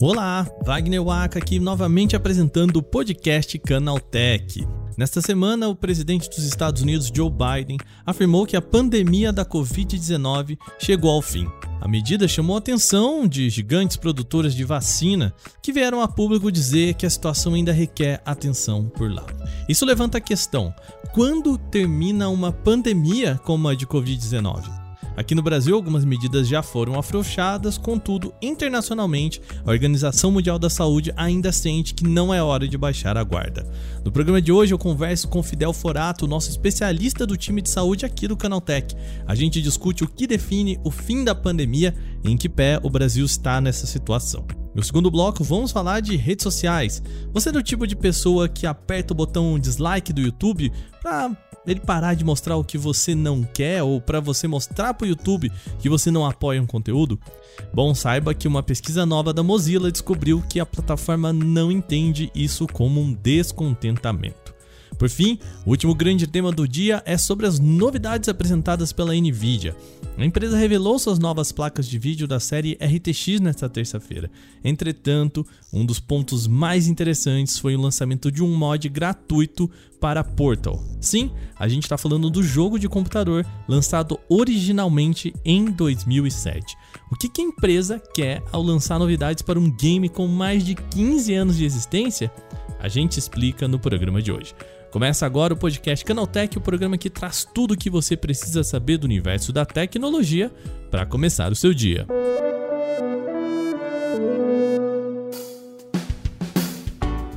Olá, Wagner Waka aqui novamente apresentando o podcast Canaltech. Nesta semana, o presidente dos Estados Unidos, Joe Biden, afirmou que a pandemia da Covid-19 chegou ao fim. A medida chamou a atenção de gigantes produtoras de vacina que vieram a público dizer que a situação ainda requer atenção por lá. Isso levanta a questão: quando termina uma pandemia como a de Covid-19? Aqui no Brasil, algumas medidas já foram afrouxadas, contudo, internacionalmente, a Organização Mundial da Saúde ainda sente que não é hora de baixar a guarda. No programa de hoje, eu converso com Fidel Forato, nosso especialista do time de saúde aqui do Canaltech. A gente discute o que define o fim da pandemia e em que pé o Brasil está nessa situação. No segundo bloco, vamos falar de redes sociais. Você é do tipo de pessoa que aperta o botão dislike do YouTube para ele parar de mostrar o que você não quer ou para você mostrar para o YouTube que você não apoia um conteúdo? Bom, saiba que uma pesquisa nova da Mozilla descobriu que a plataforma não entende isso como um descontentamento. Por fim, o último grande tema do dia é sobre as novidades apresentadas pela Nvidia. A empresa revelou suas novas placas de vídeo da série RTX nesta terça-feira. Entretanto, um dos pontos mais interessantes foi o lançamento de um mod gratuito para Portal. Sim, a gente está falando do jogo de computador lançado originalmente em 2007. O que, que a empresa quer ao lançar novidades para um game com mais de 15 anos de existência? A gente explica no programa de hoje. Começa agora o podcast Canaltech, o programa que traz tudo o que você precisa saber do universo da tecnologia para começar o seu dia.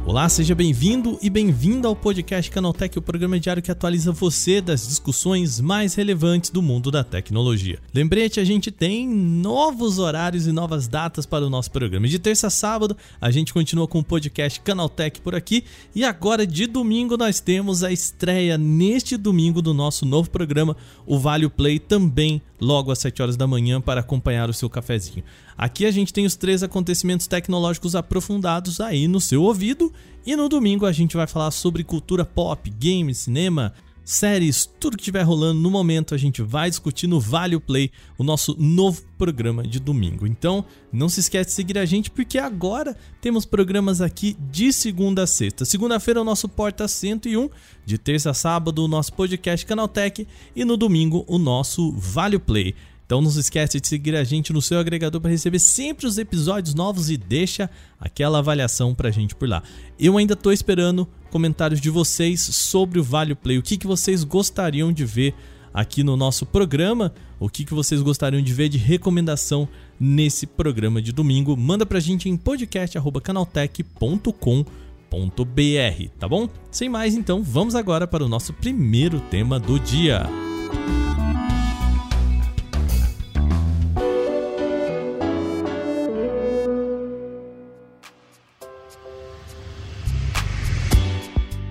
Olá, seja bem-vindo e bem-vinda ao podcast Canaltech, o programa diário que atualiza você das discussões mais relevantes do mundo da tecnologia. Lembrete, a gente tem novos horários e novas datas para o nosso programa. De terça a sábado, a gente continua com o podcast Canaltech por aqui e agora de domingo nós temos a estreia neste domingo do nosso novo programa, o Vale Play, também logo às 7 horas da manhã para acompanhar o seu cafezinho. Aqui a gente tem os três acontecimentos tecnológicos aprofundados aí no seu ouvido e no domingo a gente vai falar sobre cultura pop, games, cinema, séries, tudo que estiver rolando no momento a gente vai discutir no Vale Play, o nosso novo programa de domingo. Então, não se esquece de seguir a gente porque agora temos programas aqui de segunda a sexta. Segunda-feira é o nosso Porta 101, de terça a sábado o nosso podcast Canaltech e no domingo o nosso Vale Play. Então não se esquece de seguir a gente no seu agregador para receber sempre os episódios novos e deixa aquela avaliação pra gente por lá. Eu ainda tô esperando comentários de vocês sobre o Vale Play. O que, que vocês gostariam de ver aqui no nosso programa? O que, que vocês gostariam de ver de recomendação nesse programa de domingo? Manda pra gente em podcast@canaltech.com.br, tá bom? Sem mais, então, vamos agora para o nosso primeiro tema do dia.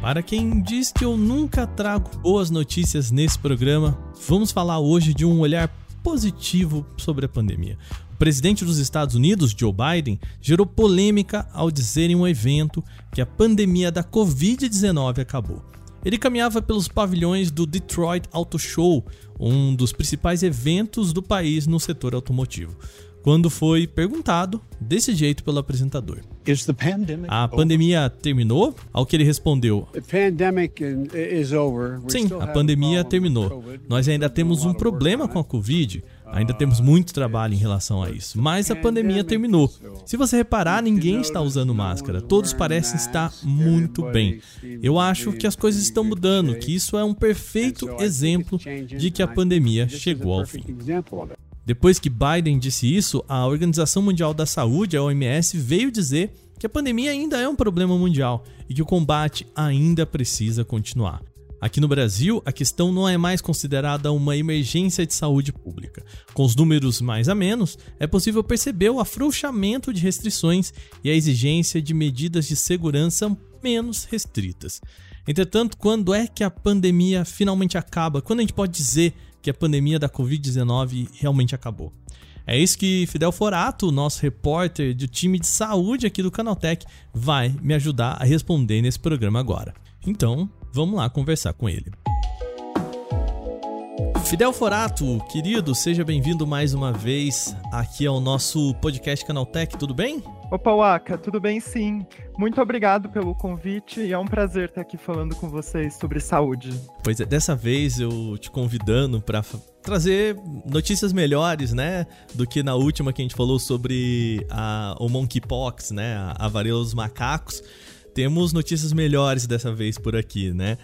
Para quem diz que eu nunca trago boas notícias nesse programa, vamos falar hoje de um olhar positivo sobre a pandemia. O presidente dos Estados Unidos, Joe Biden, gerou polêmica ao dizer em um evento que a pandemia da Covid-19 acabou. Ele caminhava pelos pavilhões do Detroit Auto Show, um dos principais eventos do país no setor automotivo quando foi perguntado desse jeito pelo apresentador. A pandemia terminou? Ao que ele respondeu: Sim, a pandemia terminou. Nós ainda temos um problema com a Covid. Ainda temos muito trabalho em relação a isso, mas a pandemia terminou. Se você reparar, ninguém está usando máscara, todos parecem estar muito bem. Eu acho que as coisas estão mudando, que isso é um perfeito exemplo de que a pandemia chegou ao fim. Depois que Biden disse isso, a Organização Mundial da Saúde, a OMS, veio dizer que a pandemia ainda é um problema mundial e que o combate ainda precisa continuar. Aqui no Brasil, a questão não é mais considerada uma emergência de saúde pública. Com os números mais a menos, é possível perceber o afrouxamento de restrições e a exigência de medidas de segurança menos restritas. Entretanto, quando é que a pandemia finalmente acaba? Quando a gente pode dizer que a pandemia da Covid-19 realmente acabou. É isso que Fidel Forato, nosso repórter do time de saúde aqui do Canaltech, vai me ajudar a responder nesse programa agora. Então, vamos lá conversar com ele. Fidel Forato, querido, seja bem-vindo mais uma vez aqui ao nosso podcast Canaltech, tudo bem? Opa, Waka, tudo bem sim. Muito obrigado pelo convite e é um prazer estar aqui falando com vocês sobre saúde. Pois é, dessa vez eu te convidando para trazer notícias melhores, né, do que na última que a gente falou sobre a, o monkeypox, né, a, a varíola dos macacos. Temos notícias melhores dessa vez por aqui, né?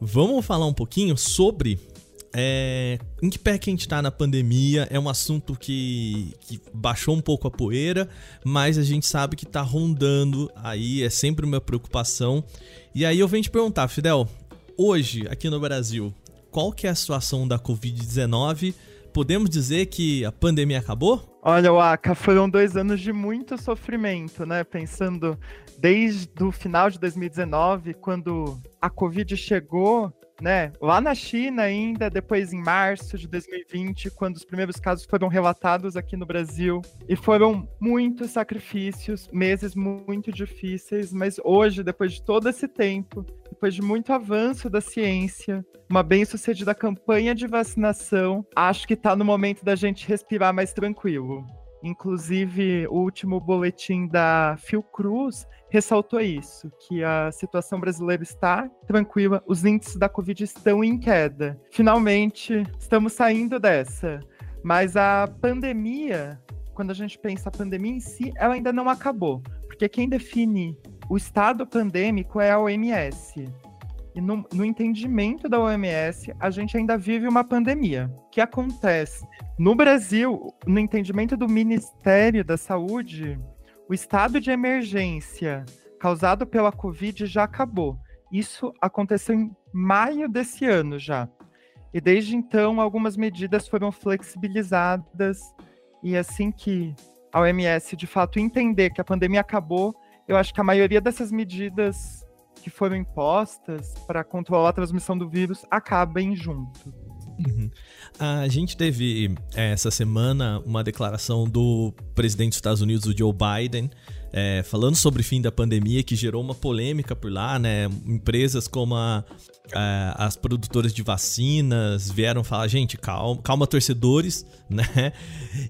Vamos falar um pouquinho sobre é, em que pé que a gente tá na pandemia? É um assunto que, que baixou um pouco a poeira, mas a gente sabe que tá rondando aí, é sempre uma preocupação. E aí eu venho te perguntar, Fidel, hoje aqui no Brasil, qual que é a situação da Covid-19? Podemos dizer que a pandemia acabou? Olha, Waka, foram dois anos de muito sofrimento, né? Pensando desde o final de 2019, quando a Covid chegou né? Lá na China ainda, depois em março de 2020, quando os primeiros casos foram relatados aqui no Brasil, e foram muitos sacrifícios, meses muito difíceis, mas hoje, depois de todo esse tempo, depois de muito avanço da ciência, uma bem-sucedida campanha de vacinação, acho que está no momento da gente respirar mais tranquilo. Inclusive, o último boletim da Fiocruz ressaltou isso, que a situação brasileira está tranquila, os índices da Covid estão em queda. Finalmente, estamos saindo dessa. Mas a pandemia, quando a gente pensa a pandemia em si, ela ainda não acabou. Porque quem define o estado pandêmico é a OMS. E no, no, entendimento da OMS, a gente ainda vive uma pandemia. O que acontece? No Brasil, no entendimento do Ministério da Saúde, o estado de emergência causado pela Covid já acabou. Isso aconteceu em maio desse ano já. E desde então, algumas medidas foram flexibilizadas. E assim que a OMS de fato entender que a pandemia acabou, eu acho que a maioria dessas medidas que foram impostas para controlar a transmissão do vírus acabem junto. Uhum. A gente teve é, essa semana uma declaração do presidente dos Estados Unidos, o Joe Biden, é, falando sobre o fim da pandemia, que gerou uma polêmica por lá, né? Empresas como a, a, as produtoras de vacinas vieram falar, gente, calma, calma torcedores, né?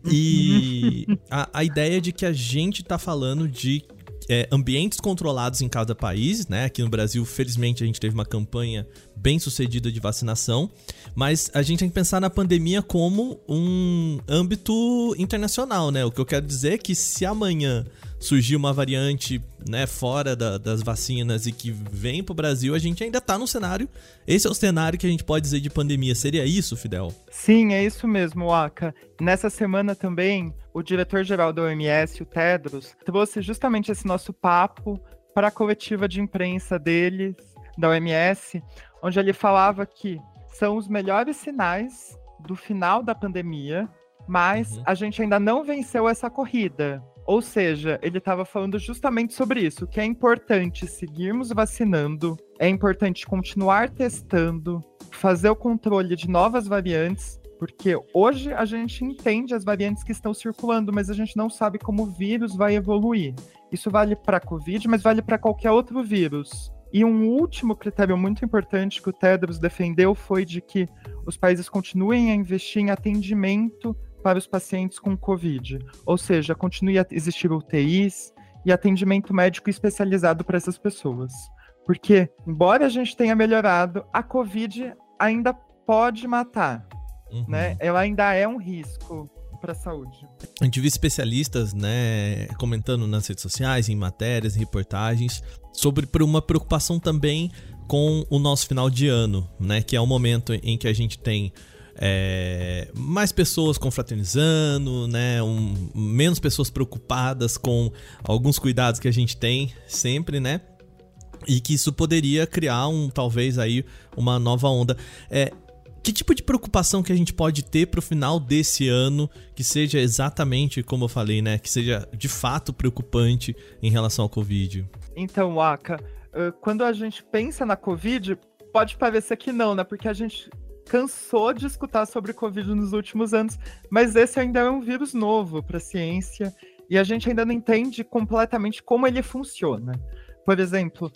E a, a ideia de que a gente tá falando de é, ambientes controlados em cada país, né? Aqui no Brasil, felizmente, a gente teve uma campanha bem sucedida de vacinação, mas a gente tem que pensar na pandemia como um âmbito internacional, né? O que eu quero dizer é que se amanhã surgir uma variante né, fora da, das vacinas e que vem para o Brasil, a gente ainda está no cenário. Esse é o cenário que a gente pode dizer de pandemia. Seria isso, Fidel? Sim, é isso mesmo, Waka. Nessa semana também, o diretor-geral da OMS, o Tedros, trouxe justamente esse nosso papo para a coletiva de imprensa deles, da OMS, onde ele falava que são os melhores sinais do final da pandemia, mas uhum. a gente ainda não venceu essa corrida. Ou seja, ele estava falando justamente sobre isso, que é importante seguirmos vacinando, é importante continuar testando, fazer o controle de novas variantes, porque hoje a gente entende as variantes que estão circulando, mas a gente não sabe como o vírus vai evoluir. Isso vale para a Covid, mas vale para qualquer outro vírus. E um último critério muito importante que o Tedros defendeu foi de que os países continuem a investir em atendimento para os pacientes com Covid. Ou seja, continue a existir UTIs e atendimento médico especializado para essas pessoas. Porque, embora a gente tenha melhorado, a Covid ainda pode matar. Uhum. Né? Ela ainda é um risco para a saúde. A gente viu especialistas, né, comentando nas redes sociais, em matérias, em reportagens, sobre uma preocupação também com o nosso final de ano, né, que é o momento em que a gente tem é, mais pessoas confraternizando, né? Um, menos pessoas preocupadas com alguns cuidados que a gente tem sempre, né? E que isso poderia criar um talvez aí uma nova onda. É, que tipo de preocupação que a gente pode ter para o final desse ano que seja exatamente como eu falei, né? Que seja de fato preocupante em relação ao Covid? Então, Aka, quando a gente pensa na Covid, pode parecer que não, né? Porque a gente cansou de escutar sobre Covid nos últimos anos, mas esse ainda é um vírus novo para a ciência e a gente ainda não entende completamente como ele funciona. Por exemplo,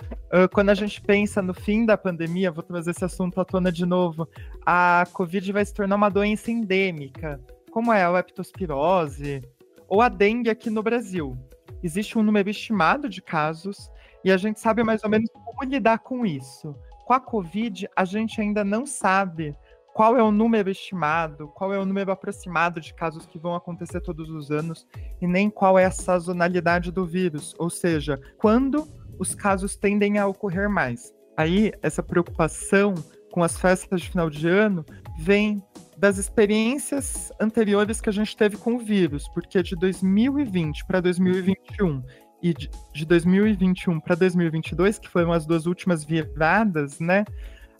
quando a gente pensa no fim da pandemia, vou trazer esse assunto à tona de novo, a Covid vai se tornar uma doença endêmica, como é a leptospirose ou a dengue aqui no Brasil. Existe um número estimado de casos e a gente sabe mais ou menos como lidar com isso. Com a Covid, a gente ainda não sabe qual é o número estimado, qual é o número aproximado de casos que vão acontecer todos os anos e nem qual é a sazonalidade do vírus, ou seja, quando os casos tendem a ocorrer mais. Aí, essa preocupação com as festas de final de ano vem das experiências anteriores que a gente teve com o vírus, porque de 2020 para 2021 e de 2021 para 2022, que foram as duas últimas viradas, né?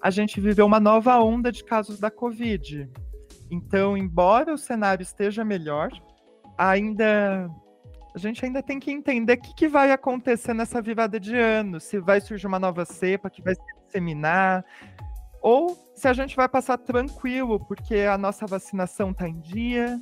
a gente viveu uma nova onda de casos da Covid. Então, embora o cenário esteja melhor, ainda a gente ainda tem que entender o que, que, vai acontecer nessa virada de ano, se vai surgir uma nova cepa que vai se disseminar, ou se a gente vai passar tranquilo, porque a nossa vacinação está em dia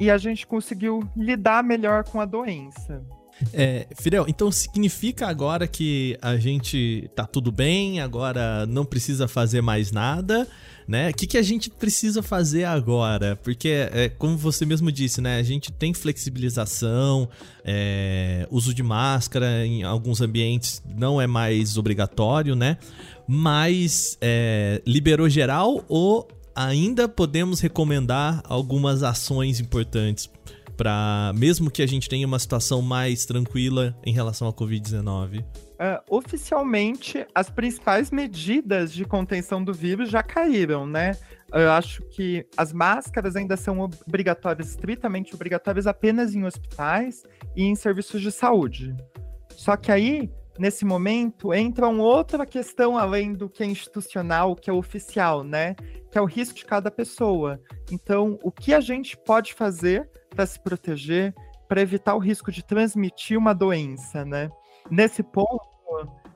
e a gente conseguiu lidar melhor com a doença. É, Fidel, então significa agora que a gente tá tudo bem, agora não precisa fazer mais nada, né? O que, que a gente precisa fazer agora? Porque, é, como você mesmo disse, né? A gente tem flexibilização, é, uso de máscara em alguns ambientes não é mais obrigatório, né? Mas é, liberou geral ou ainda podemos recomendar algumas ações importantes para mesmo que a gente tenha uma situação mais tranquila em relação à Covid-19? Uh, é, oficialmente, as principais medidas de contenção do vírus já caíram, né? Eu acho que as máscaras ainda são obrigatórias, estritamente obrigatórias, apenas em hospitais e em serviços de saúde. Só que aí, nesse momento, entra uma outra questão além do que é institucional, que é oficial, né? Que é o risco de cada pessoa. Então, o que a gente pode fazer para se proteger, para evitar o risco de transmitir uma doença, né? Nesse ponto,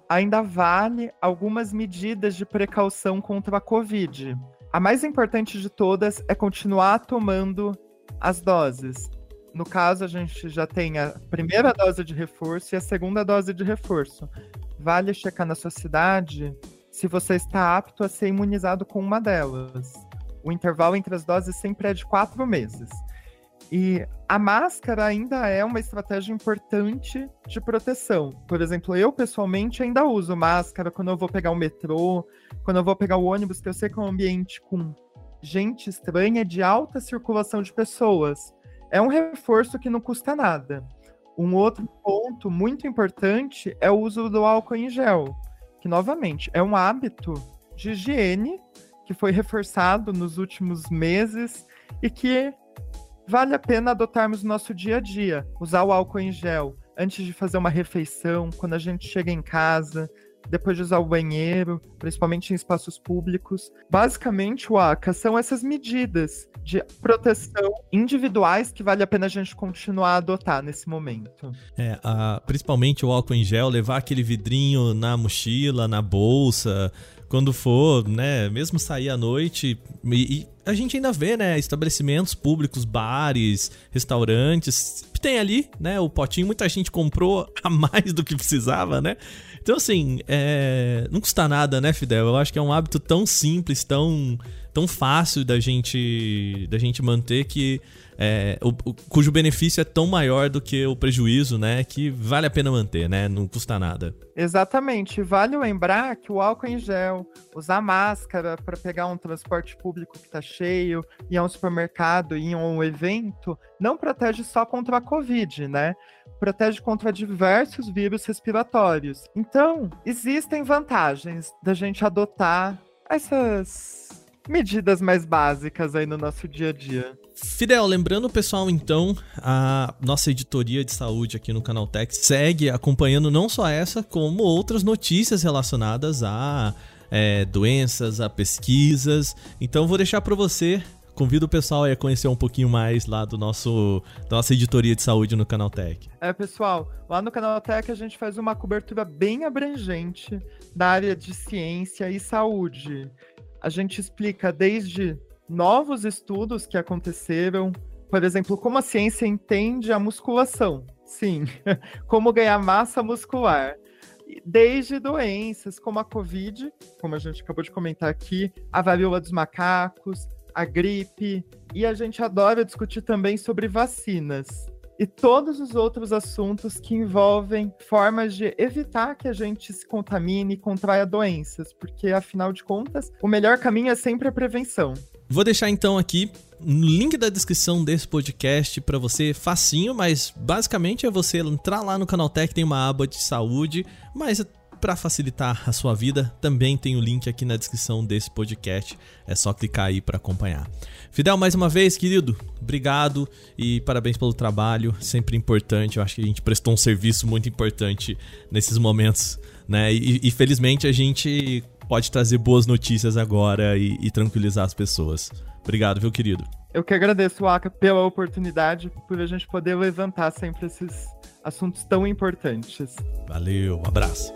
ainda vale algumas medidas de precaução contra a Covid. A mais importante de todas é continuar tomando as doses. No caso, a gente já tem a primeira dose de reforço e a segunda dose de reforço. Vale checar na sua cidade se você está apto a ser imunizado com uma delas. O intervalo entre as doses sempre é de quatro meses. E a máscara ainda é uma estratégia importante de proteção. Por exemplo, eu pessoalmente ainda uso máscara quando eu vou pegar o metrô, quando eu vou pegar o ônibus, que eu sei que é um ambiente com gente estranha, de alta circulação de pessoas. É um reforço que não custa nada. Um outro ponto muito importante é o uso do álcool em gel, que novamente é um hábito de higiene que foi reforçado nos últimos meses e que vale a pena adotarmos no nosso dia a dia. Usar o álcool em gel antes de fazer uma refeição, quando a gente chega em casa, depois de usar o banheiro, principalmente em espaços públicos. Basicamente, o ACA são essas medidas de proteção individuais que vale a pena a gente continuar a adotar nesse momento. É, a, principalmente o álcool em gel, levar aquele vidrinho na mochila, na bolsa, quando for, né, mesmo sair à noite. E, e, a gente ainda vê, né, estabelecimentos públicos, bares, restaurantes, tem ali, né, o potinho, muita gente comprou a mais do que precisava, né? Então, assim, é... não custa nada, né, Fidel? Eu acho que é um hábito tão simples, tão, tão fácil da gente, da gente manter que é, o, o, cujo benefício é tão maior do que o prejuízo, né? Que vale a pena manter, né? Não custa nada. Exatamente. Vale lembrar que o álcool em gel, usar máscara para pegar um transporte público que está cheio, ir a um supermercado, ir a um evento, não protege só contra a Covid, né? Protege contra diversos vírus respiratórios. Então, existem vantagens da gente adotar essas medidas mais básicas aí no nosso dia a dia. Fidel, lembrando o pessoal então, a nossa editoria de saúde aqui no Canal Tech segue acompanhando não só essa, como outras notícias relacionadas a é, doenças, a pesquisas. Então vou deixar para você convido o pessoal a conhecer um pouquinho mais lá do nosso da nossa editoria de saúde no Canaltech. É, pessoal, lá no Canaltech a gente faz uma cobertura bem abrangente da área de ciência e saúde a gente explica desde novos estudos que aconteceram, por exemplo, como a ciência entende a musculação. Sim, como ganhar massa muscular. desde doenças como a Covid, como a gente acabou de comentar aqui, a varíola dos macacos, a gripe, e a gente adora discutir também sobre vacinas e todos os outros assuntos que envolvem formas de evitar que a gente se contamine e contraia doenças, porque afinal de contas, o melhor caminho é sempre a prevenção. Vou deixar então aqui no link da descrição desse podcast para você, facinho, mas basicamente é você entrar lá no Canaltech, tem uma aba de saúde, mas para facilitar a sua vida, também tem o link aqui na descrição desse podcast. É só clicar aí para acompanhar. Fidel, mais uma vez, querido, obrigado e parabéns pelo trabalho, sempre importante. Eu acho que a gente prestou um serviço muito importante nesses momentos, né? E, e felizmente a gente pode trazer boas notícias agora e, e tranquilizar as pessoas. Obrigado, viu, querido? Eu que agradeço, Aka, pela oportunidade, por a gente poder levantar sempre esses assuntos tão importantes. Valeu, um abraço.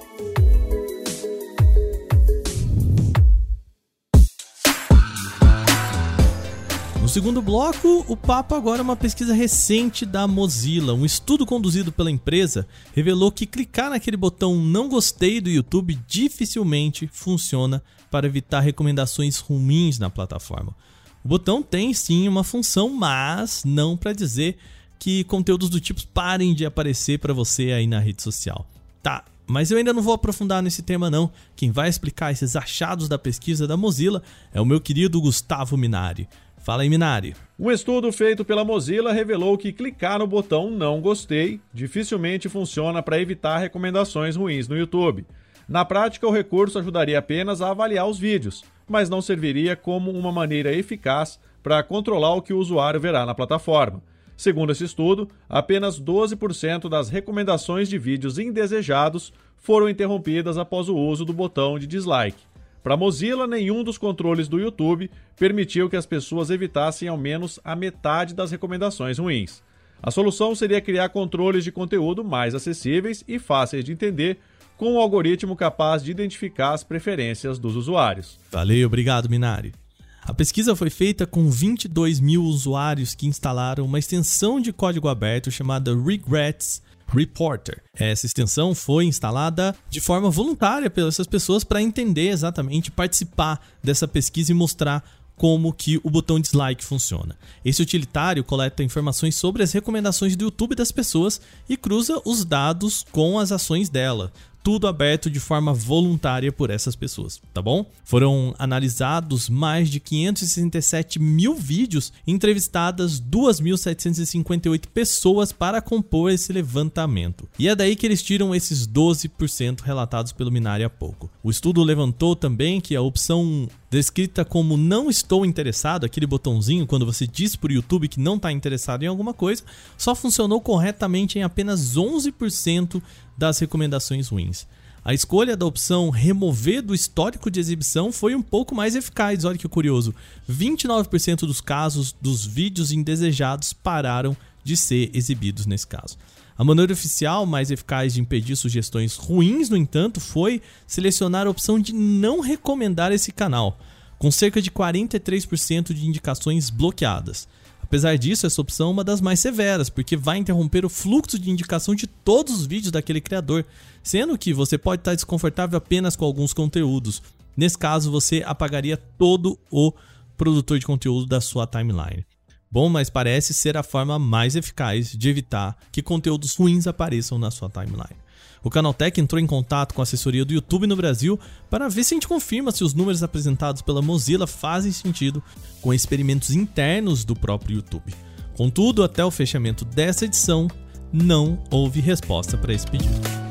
No segundo bloco, o papo agora é uma pesquisa recente da Mozilla. Um estudo conduzido pela empresa revelou que clicar naquele botão não gostei do YouTube dificilmente funciona para evitar recomendações ruins na plataforma. O botão tem sim uma função, mas não para dizer que conteúdos do tipo parem de aparecer para você aí na rede social. Tá, mas eu ainda não vou aprofundar nesse tema não. Quem vai explicar esses achados da pesquisa da Mozilla é o meu querido Gustavo Minari. Fala aí, Minari. Um estudo feito pela Mozilla revelou que clicar no botão não gostei dificilmente funciona para evitar recomendações ruins no YouTube. Na prática, o recurso ajudaria apenas a avaliar os vídeos, mas não serviria como uma maneira eficaz para controlar o que o usuário verá na plataforma. Segundo esse estudo, apenas 12% das recomendações de vídeos indesejados foram interrompidas após o uso do botão de dislike. Para Mozilla, nenhum dos controles do YouTube permitiu que as pessoas evitassem ao menos a metade das recomendações ruins. A solução seria criar controles de conteúdo mais acessíveis e fáceis de entender, com um algoritmo capaz de identificar as preferências dos usuários. Valeu, obrigado, Minari. A pesquisa foi feita com 22 mil usuários que instalaram uma extensão de código aberto chamada Regrets Reporter. Essa extensão foi instalada de forma voluntária pelas pessoas para entender exatamente, participar dessa pesquisa e mostrar como que o botão dislike funciona. Esse utilitário coleta informações sobre as recomendações do YouTube das pessoas e cruza os dados com as ações dela, tudo aberto de forma voluntária por essas pessoas, tá bom? Foram analisados mais de 567 mil vídeos, entrevistadas 2.758 pessoas para compor esse levantamento. E é daí que eles tiram esses 12% relatados pelo Minari há pouco. O estudo levantou também que a opção descrita como não estou interessado, aquele botãozinho quando você diz para o YouTube que não está interessado em alguma coisa, só funcionou corretamente em apenas 11% das recomendações ruins. A escolha da opção remover do histórico de exibição foi um pouco mais eficaz, olha que curioso. 29% dos casos dos vídeos indesejados pararam de ser exibidos nesse caso. A maneira oficial mais eficaz de impedir sugestões ruins, no entanto, foi selecionar a opção de não recomendar esse canal, com cerca de 43% de indicações bloqueadas. Apesar disso, essa opção é uma das mais severas, porque vai interromper o fluxo de indicação de todos os vídeos daquele criador, sendo que você pode estar desconfortável apenas com alguns conteúdos. Nesse caso, você apagaria todo o produtor de conteúdo da sua timeline. Bom, mas parece ser a forma mais eficaz de evitar que conteúdos ruins apareçam na sua timeline. O Canaltech entrou em contato com a assessoria do YouTube no Brasil para ver se a gente confirma se os números apresentados pela Mozilla fazem sentido com experimentos internos do próprio YouTube. Contudo, até o fechamento dessa edição, não houve resposta para esse pedido.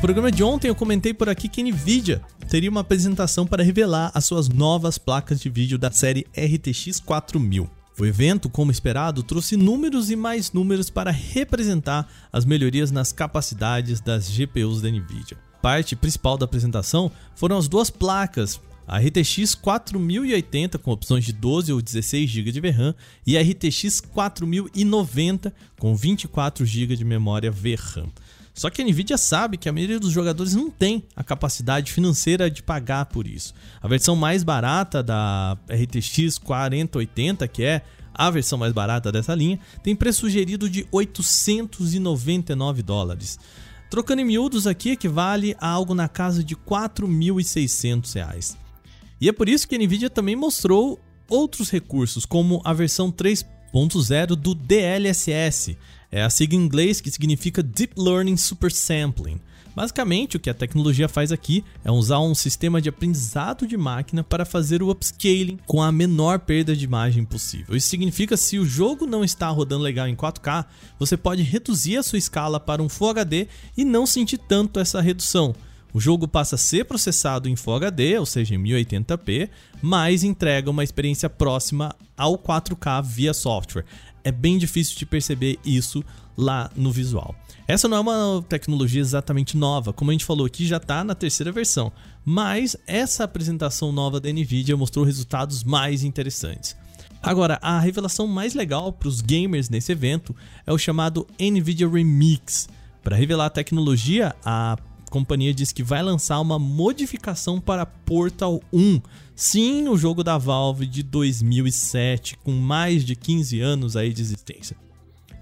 Programa de ontem eu comentei por aqui que Nvidia teria uma apresentação para revelar as suas novas placas de vídeo da série RTX 4000. O evento, como esperado, trouxe números e mais números para representar as melhorias nas capacidades das GPUs da Nvidia. Parte principal da apresentação foram as duas placas, a RTX 4080 com opções de 12 ou 16 GB de VRAM e a RTX 4090 com 24 GB de memória VRAM. Só que a Nvidia sabe que a maioria dos jogadores não tem a capacidade financeira de pagar por isso. A versão mais barata da RTX 4080, que é a versão mais barata dessa linha, tem preço sugerido de 899 dólares. Trocando em miúdos aqui, equivale a algo na casa de 4.600 reais. E é por isso que a Nvidia também mostrou outros recursos, como a versão 3.0 do DLSS, é a sigla em inglês que significa Deep Learning Super Sampling. Basicamente, o que a tecnologia faz aqui é usar um sistema de aprendizado de máquina para fazer o upscaling com a menor perda de imagem possível. Isso significa que se o jogo não está rodando legal em 4K, você pode reduzir a sua escala para um Full HD e não sentir tanto essa redução. O jogo passa a ser processado em Full HD, ou seja, em 1080p, mas entrega uma experiência próxima ao 4K via software é bem difícil de perceber isso lá no visual. Essa não é uma tecnologia exatamente nova, como a gente falou aqui, já está na terceira versão, mas essa apresentação nova da Nvidia mostrou resultados mais interessantes. Agora, a revelação mais legal para os gamers nesse evento é o chamado Nvidia Remix. Para revelar a tecnologia, a companhia diz que vai lançar uma modificação para Portal 1. Sim, o jogo da Valve de 2007, com mais de 15 anos aí de existência.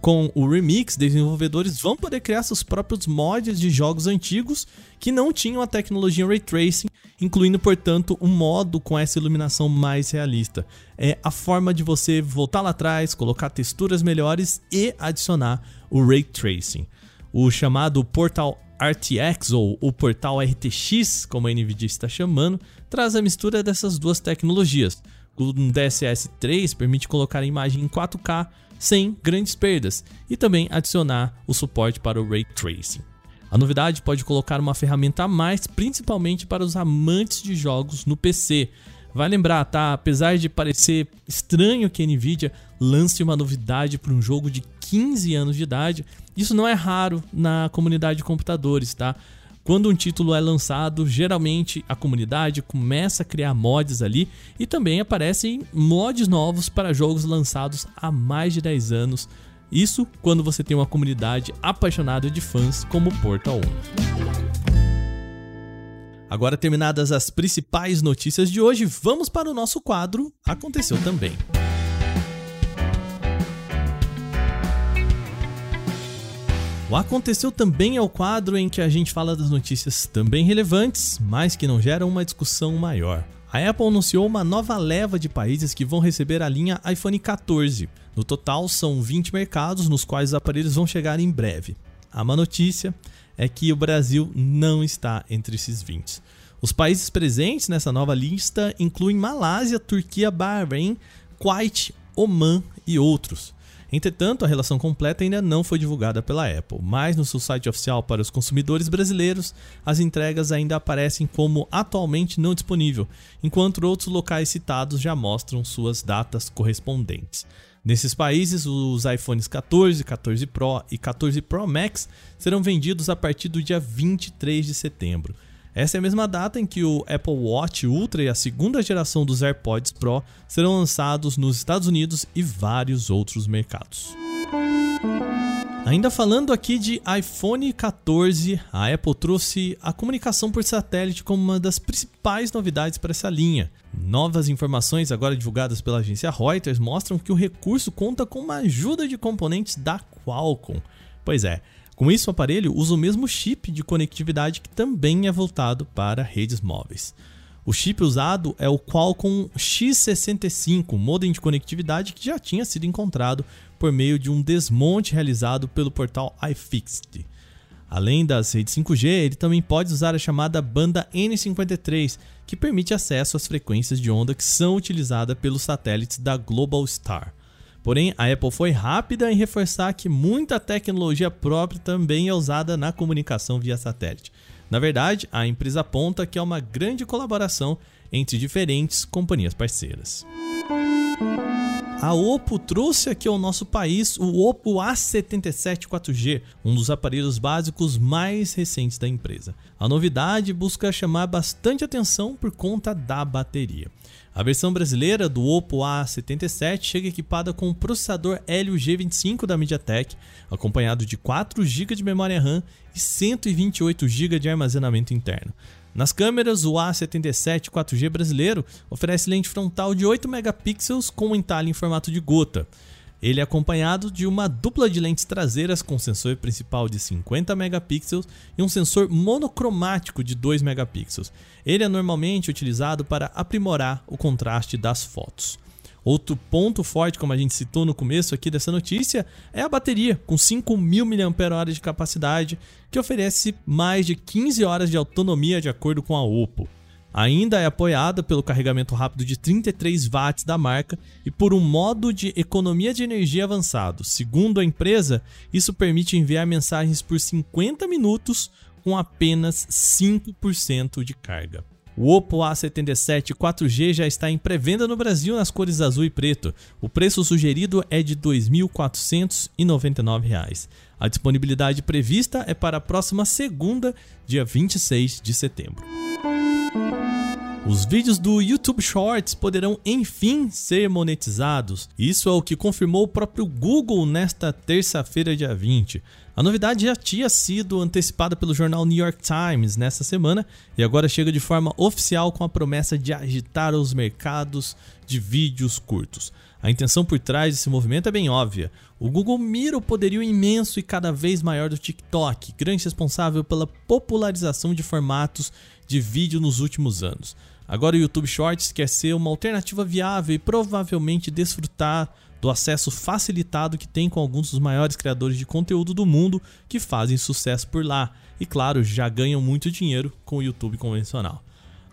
Com o Remix, desenvolvedores vão poder criar seus próprios mods de jogos antigos que não tinham a tecnologia Ray Tracing, incluindo, portanto, um modo com essa iluminação mais realista. É a forma de você voltar lá atrás, colocar texturas melhores e adicionar o Ray Tracing. O chamado Portal RTX ou o portal RTX, como a Nvidia está chamando, traz a mistura dessas duas tecnologias. O DSS 3 permite colocar a imagem em 4K sem grandes perdas e também adicionar o suporte para o Ray Tracing. A novidade pode colocar uma ferramenta a mais, principalmente para os amantes de jogos no PC. Vai lembrar, tá? Apesar de parecer estranho que a Nvidia lance uma novidade para um jogo de 15 anos de idade, isso não é raro na comunidade de computadores, tá? Quando um título é lançado, geralmente a comunidade começa a criar mods ali e também aparecem mods novos para jogos lançados há mais de 10 anos. Isso quando você tem uma comunidade apaixonada de fãs como Portal 1. Agora terminadas as principais notícias de hoje, vamos para o nosso quadro Aconteceu também. O Aconteceu também é o quadro em que a gente fala das notícias também relevantes, mas que não geram uma discussão maior. A Apple anunciou uma nova leva de países que vão receber a linha iPhone 14. No total, são 20 mercados nos quais os aparelhos vão chegar em breve. A má notícia é que o Brasil não está entre esses 20. Os países presentes nessa nova lista incluem Malásia, Turquia, Bahrein, Kuwait, Oman e outros. Entretanto, a relação completa ainda não foi divulgada pela Apple, mas no seu site oficial para os consumidores brasileiros, as entregas ainda aparecem como atualmente não disponível, enquanto outros locais citados já mostram suas datas correspondentes. Nesses países, os iPhones 14, 14 Pro e 14 Pro Max serão vendidos a partir do dia 23 de setembro. Essa é a mesma data em que o Apple Watch Ultra e a segunda geração dos AirPods Pro serão lançados nos Estados Unidos e vários outros mercados. Ainda falando aqui de iPhone 14, a Apple trouxe a comunicação por satélite como uma das principais novidades para essa linha. Novas informações, agora divulgadas pela agência Reuters, mostram que o recurso conta com uma ajuda de componentes da Qualcomm. Pois é, com isso, o aparelho usa o mesmo chip de conectividade que também é voltado para redes móveis. O chip usado é o Qualcomm X65, modem de conectividade que já tinha sido encontrado por meio de um desmonte realizado pelo portal iFixit. Além das redes 5G, ele também pode usar a chamada banda N53, que permite acesso às frequências de onda que são utilizadas pelos satélites da Globalstar. Porém, a Apple foi rápida em reforçar que muita tecnologia própria também é usada na comunicação via satélite. Na verdade, a empresa aponta que é uma grande colaboração entre diferentes companhias parceiras. A Oppo trouxe aqui ao nosso país o Oppo A77 4G, um dos aparelhos básicos mais recentes da empresa. A novidade busca chamar bastante atenção por conta da bateria. A versão brasileira do Oppo A77 chega equipada com o processador Helio G25 da MediaTek, acompanhado de 4 GB de memória RAM e 128 GB de armazenamento interno. Nas câmeras, o A77 4G brasileiro oferece lente frontal de 8 megapixels com um entalhe em formato de gota. Ele é acompanhado de uma dupla de lentes traseiras com sensor principal de 50 megapixels e um sensor monocromático de 2 megapixels. Ele é normalmente utilizado para aprimorar o contraste das fotos. Outro ponto forte, como a gente citou no começo aqui dessa notícia, é a bateria, com 5.000 mAh de capacidade, que oferece mais de 15 horas de autonomia de acordo com a Oppo. Ainda é apoiada pelo carregamento rápido de 33 watts da marca e por um modo de economia de energia avançado. Segundo a empresa, isso permite enviar mensagens por 50 minutos com apenas 5% de carga. O Oppo A77 4G já está em pré-venda no Brasil nas cores azul e preto. O preço sugerido é de R$ 2.499. A disponibilidade prevista é para a próxima segunda, dia 26 de setembro. Os vídeos do YouTube Shorts poderão enfim ser monetizados. Isso é o que confirmou o próprio Google nesta terça-feira, dia 20. A novidade já tinha sido antecipada pelo jornal New York Times nessa semana e agora chega de forma oficial com a promessa de agitar os mercados de vídeos curtos. A intenção por trás desse movimento é bem óbvia. O Google mira o poderio imenso e cada vez maior do TikTok, grande responsável pela popularização de formatos de vídeo nos últimos anos. Agora o YouTube Shorts quer ser uma alternativa viável e provavelmente desfrutar do acesso facilitado que tem com alguns dos maiores criadores de conteúdo do mundo que fazem sucesso por lá e, claro, já ganham muito dinheiro com o YouTube convencional.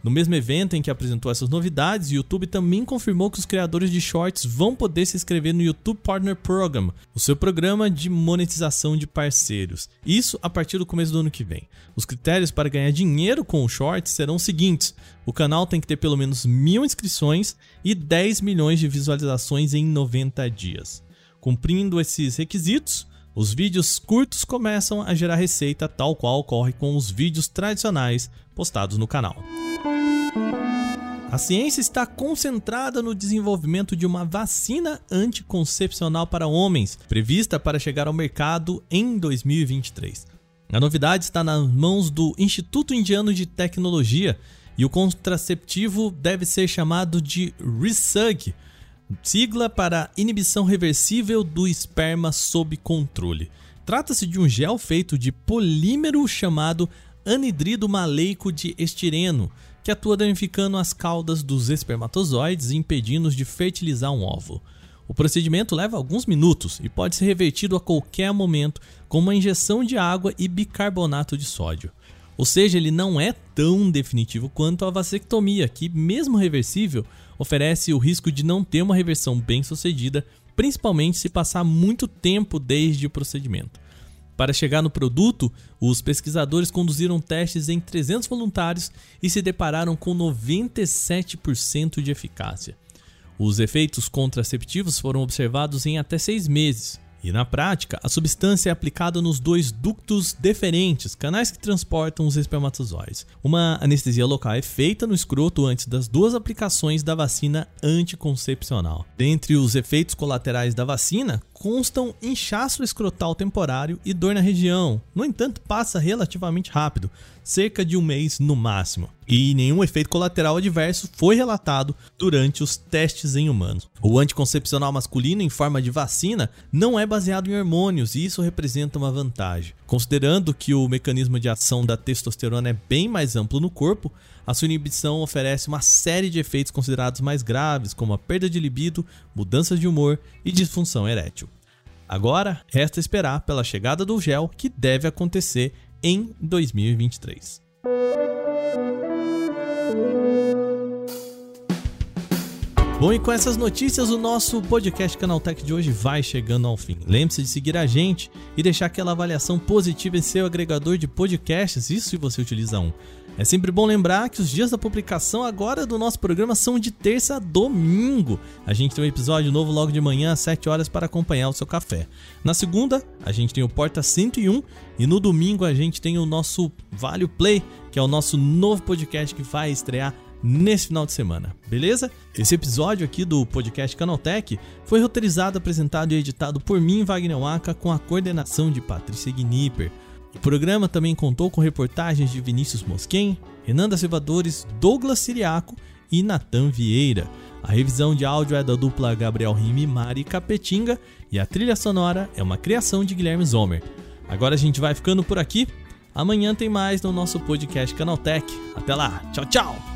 No mesmo evento em que apresentou essas novidades, o YouTube também confirmou que os criadores de shorts vão poder se inscrever no YouTube Partner Program, o seu programa de monetização de parceiros. Isso a partir do começo do ano que vem. Os critérios para ganhar dinheiro com o shorts serão os seguintes: o canal tem que ter pelo menos mil inscrições e 10 milhões de visualizações em 90 dias. Cumprindo esses requisitos, os vídeos curtos começam a gerar receita, tal qual ocorre com os vídeos tradicionais postados no canal. A ciência está concentrada no desenvolvimento de uma vacina anticoncepcional para homens, prevista para chegar ao mercado em 2023. A novidade está nas mãos do Instituto Indiano de Tecnologia e o contraceptivo deve ser chamado de RISUG, sigla para inibição reversível do esperma sob controle. Trata-se de um gel feito de polímero chamado anidrido maleico de estireno, que atua danificando as caudas dos espermatozoides e impedindo-os de fertilizar um óvulo. O procedimento leva alguns minutos e pode ser revertido a qualquer momento com uma injeção de água e bicarbonato de sódio. Ou seja, ele não é tão definitivo quanto a vasectomia, que, mesmo reversível, oferece o risco de não ter uma reversão bem sucedida, principalmente se passar muito tempo desde o procedimento. Para chegar no produto, os pesquisadores conduziram testes em 300 voluntários e se depararam com 97% de eficácia. Os efeitos contraceptivos foram observados em até seis meses, e na prática, a substância é aplicada nos dois ductos deferentes, canais que transportam os espermatozoides. Uma anestesia local é feita no escroto antes das duas aplicações da vacina anticoncepcional. Dentre os efeitos colaterais da vacina, constam inchaço escrotal temporário e dor na região. No entanto, passa relativamente rápido, cerca de um mês no máximo. E nenhum efeito colateral adverso foi relatado durante os testes em humanos. O anticoncepcional masculino em forma de vacina não é baseado em hormônios e isso representa uma vantagem. Considerando que o mecanismo de ação da testosterona é bem mais amplo no corpo, a sua inibição oferece uma série de efeitos considerados mais graves, como a perda de libido, mudanças de humor e disfunção erétil. Agora, resta esperar pela chegada do gel, que deve acontecer em 2023. Bom, e com essas notícias, o nosso podcast Canaltech de hoje vai chegando ao fim. Lembre-se de seguir a gente e deixar aquela avaliação positiva em seu agregador de podcasts, isso se você utiliza um. É sempre bom lembrar que os dias da publicação agora do nosso programa são de terça a domingo. A gente tem um episódio novo logo de manhã às 7 horas para acompanhar o seu café. Na segunda, a gente tem o Porta 101 e no domingo a gente tem o nosso Vale Play, que é o nosso novo podcast que vai estrear nesse final de semana, beleza? Esse episódio aqui do podcast Canaltech foi roteirizado, apresentado e editado por mim, Wagner Waka, com a coordenação de Patrícia Gnipper. O programa também contou com reportagens de Vinícius Mosquen, Renan da Silvadores, Douglas Siriaco e Natan Vieira. A revisão de áudio é da dupla Gabriel Rime Mari Capetinga e a trilha sonora é uma criação de Guilherme Zomer. Agora a gente vai ficando por aqui. Amanhã tem mais no nosso podcast Canaltech. Até lá, tchau, tchau!